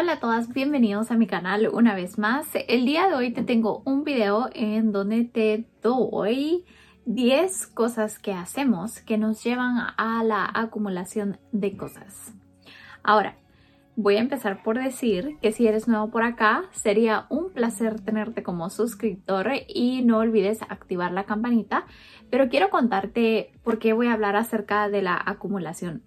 Hola a todas, bienvenidos a mi canal una vez más. El día de hoy te tengo un video en donde te doy 10 cosas que hacemos que nos llevan a la acumulación de cosas. Ahora, voy a empezar por decir que si eres nuevo por acá, sería un placer tenerte como suscriptor y no olvides activar la campanita, pero quiero contarte por qué voy a hablar acerca de la acumulación.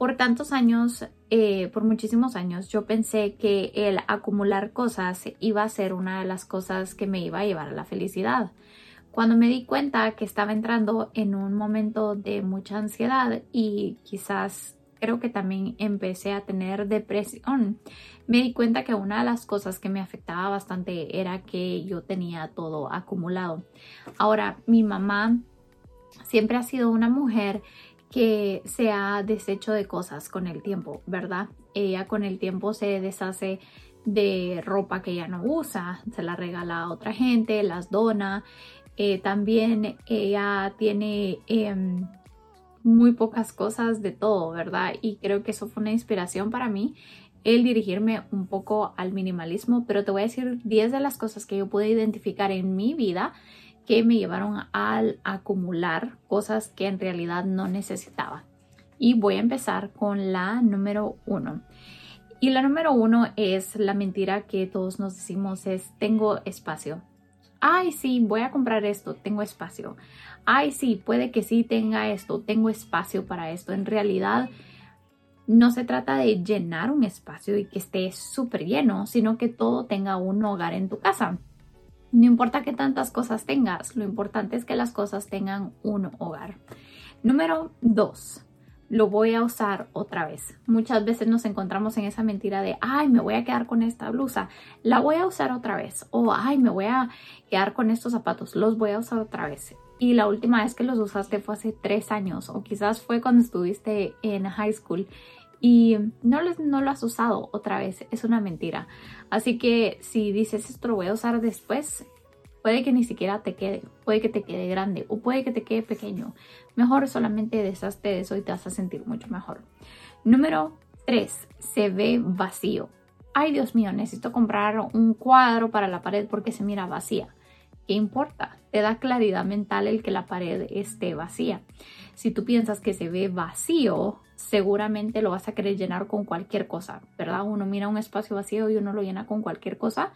Por tantos años, eh, por muchísimos años, yo pensé que el acumular cosas iba a ser una de las cosas que me iba a llevar a la felicidad. Cuando me di cuenta que estaba entrando en un momento de mucha ansiedad y quizás creo que también empecé a tener depresión. Me di cuenta que una de las cosas que me afectaba bastante era que yo tenía todo acumulado. Ahora, mi mamá siempre ha sido una mujer que se ha deshecho de cosas con el tiempo, ¿verdad? Ella con el tiempo se deshace de ropa que ya no usa, se la regala a otra gente, las dona. Eh, también ella tiene em, muy pocas cosas de todo, ¿verdad? Y creo que eso fue una inspiración para mí, el dirigirme un poco al minimalismo, pero te voy a decir 10 de las cosas que yo pude identificar en mi vida que me llevaron al acumular cosas que en realidad no necesitaba. Y voy a empezar con la número uno. Y la número uno es la mentira que todos nos decimos es tengo espacio. Ay, sí, voy a comprar esto, tengo espacio ay, sí, puede que sí tenga esto, tengo espacio para esto. En realidad, no se trata de llenar un espacio y que esté súper lleno, sino que todo tenga un hogar en tu casa. No importa qué tantas cosas tengas, lo importante es que las cosas tengan un hogar. Número dos, lo voy a usar otra vez. Muchas veces nos encontramos en esa mentira de, ay, me voy a quedar con esta blusa, la voy a usar otra vez. O, ay, me voy a quedar con estos zapatos, los voy a usar otra vez y la última vez que los usaste fue hace tres años o quizás fue cuando estuviste en high school y no, no lo has usado otra vez, es una mentira. Así que si dices esto lo voy a usar después, puede que ni siquiera te quede, puede que te quede grande o puede que te quede pequeño. Mejor solamente deshazte de eso y te vas a sentir mucho mejor. Número 3. Se ve vacío. Ay Dios mío, necesito comprar un cuadro para la pared porque se mira vacía. ¿Qué importa? Te da claridad mental el que la pared esté vacía. Si tú piensas que se ve vacío, seguramente lo vas a querer llenar con cualquier cosa, ¿verdad? Uno mira un espacio vacío y uno lo llena con cualquier cosa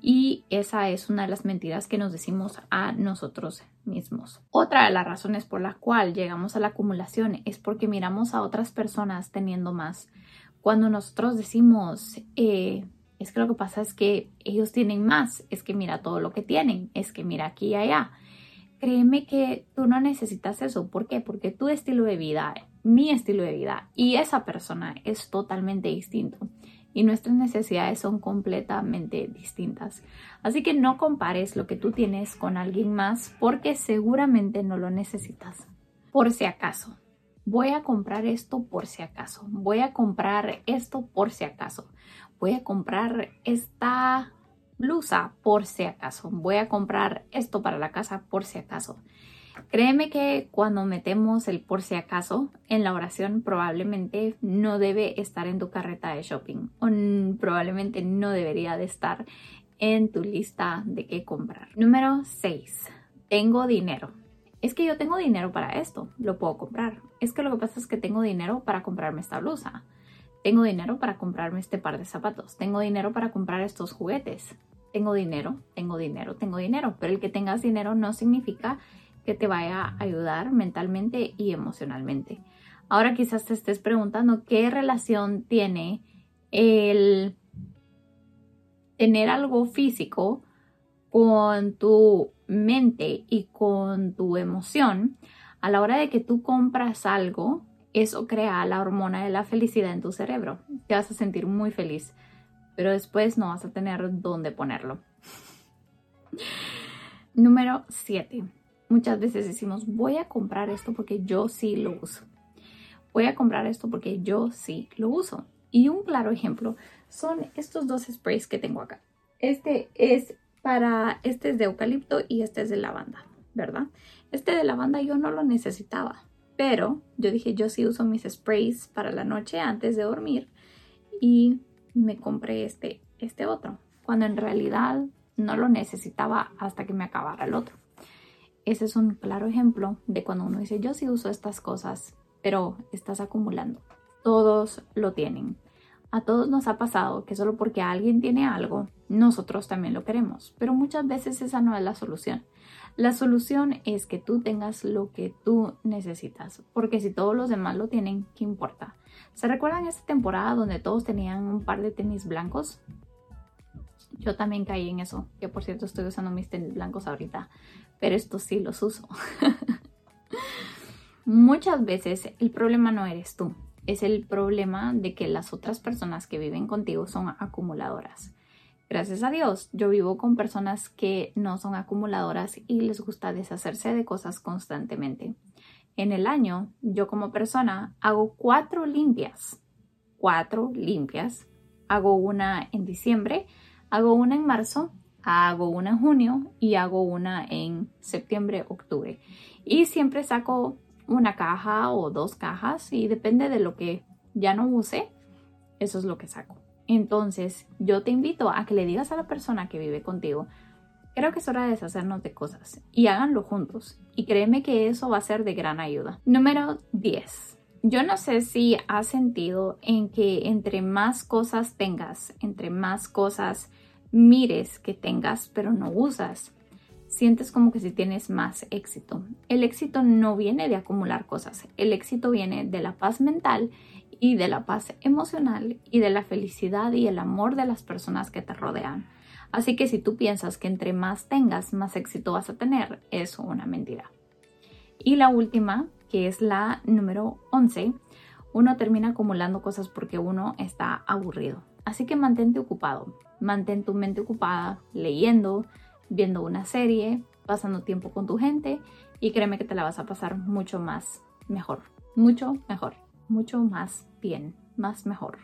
y esa es una de las mentiras que nos decimos a nosotros mismos. Otra de las razones por la cual llegamos a la acumulación es porque miramos a otras personas teniendo más. Cuando nosotros decimos, eh, es que lo que pasa es que ellos tienen más, es que mira todo lo que tienen, es que mira aquí y allá. Créeme que tú no necesitas eso. ¿Por qué? Porque tu estilo de vida, mi estilo de vida y esa persona es totalmente distinto. Y nuestras necesidades son completamente distintas. Así que no compares lo que tú tienes con alguien más porque seguramente no lo necesitas. Por si acaso, voy a comprar esto por si acaso. Voy a comprar esto por si acaso voy a comprar esta blusa por si acaso, voy a comprar esto para la casa por si acaso. Créeme que cuando metemos el por si acaso en la oración probablemente no debe estar en tu carreta de shopping o probablemente no debería de estar en tu lista de qué comprar. Número 6. Tengo dinero. Es que yo tengo dinero para esto, lo puedo comprar. Es que lo que pasa es que tengo dinero para comprarme esta blusa. Tengo dinero para comprarme este par de zapatos. Tengo dinero para comprar estos juguetes. Tengo dinero, tengo dinero, tengo dinero. Pero el que tengas dinero no significa que te vaya a ayudar mentalmente y emocionalmente. Ahora quizás te estés preguntando qué relación tiene el tener algo físico con tu mente y con tu emoción. A la hora de que tú compras algo, eso crea la hormona de la felicidad en tu cerebro. Te vas a sentir muy feliz, pero después no vas a tener dónde ponerlo. Número 7. Muchas veces decimos, voy a comprar esto porque yo sí lo uso. Voy a comprar esto porque yo sí lo uso. Y un claro ejemplo son estos dos sprays que tengo acá. Este es para, este es de eucalipto y este es de lavanda, ¿verdad? Este de lavanda yo no lo necesitaba pero yo dije, yo sí uso mis sprays para la noche antes de dormir y me compré este, este otro, cuando en realidad no lo necesitaba hasta que me acabara el otro. Ese es un claro ejemplo de cuando uno dice, yo sí uso estas cosas, pero estás acumulando. Todos lo tienen. A todos nos ha pasado que solo porque alguien tiene algo, nosotros también lo queremos, pero muchas veces esa no es la solución. La solución es que tú tengas lo que tú necesitas, porque si todos los demás lo tienen, ¿qué importa? ¿Se recuerdan esa temporada donde todos tenían un par de tenis blancos? Yo también caí en eso, que por cierto estoy usando mis tenis blancos ahorita, pero estos sí los uso. Muchas veces el problema no eres tú, es el problema de que las otras personas que viven contigo son acumuladoras. Gracias a Dios, yo vivo con personas que no son acumuladoras y les gusta deshacerse de cosas constantemente. En el año, yo como persona hago cuatro limpias. Cuatro limpias. Hago una en diciembre, hago una en marzo, hago una en junio y hago una en septiembre, octubre. Y siempre saco una caja o dos cajas y depende de lo que ya no use, eso es lo que saco. Entonces, yo te invito a que le digas a la persona que vive contigo, creo que es hora de deshacernos de cosas y háganlo juntos. Y créeme que eso va a ser de gran ayuda. Número 10. Yo no sé si has sentido en que entre más cosas tengas, entre más cosas mires que tengas pero no usas, sientes como que si tienes más éxito. El éxito no viene de acumular cosas, el éxito viene de la paz mental y de la paz emocional y de la felicidad y el amor de las personas que te rodean. Así que si tú piensas que entre más tengas, más éxito vas a tener, es una mentira. Y la última, que es la número 11, uno termina acumulando cosas porque uno está aburrido. Así que mantente ocupado, mantén tu mente ocupada leyendo, viendo una serie, pasando tiempo con tu gente y créeme que te la vas a pasar mucho más mejor, mucho mejor, mucho más bien, más mejor,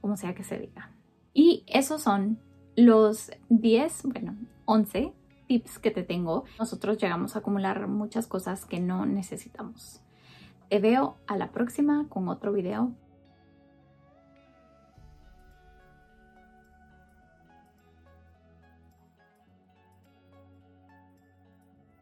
como sea que se diga. Y esos son los 10, bueno, 11 tips que te tengo. Nosotros llegamos a acumular muchas cosas que no necesitamos. Te veo a la próxima con otro video.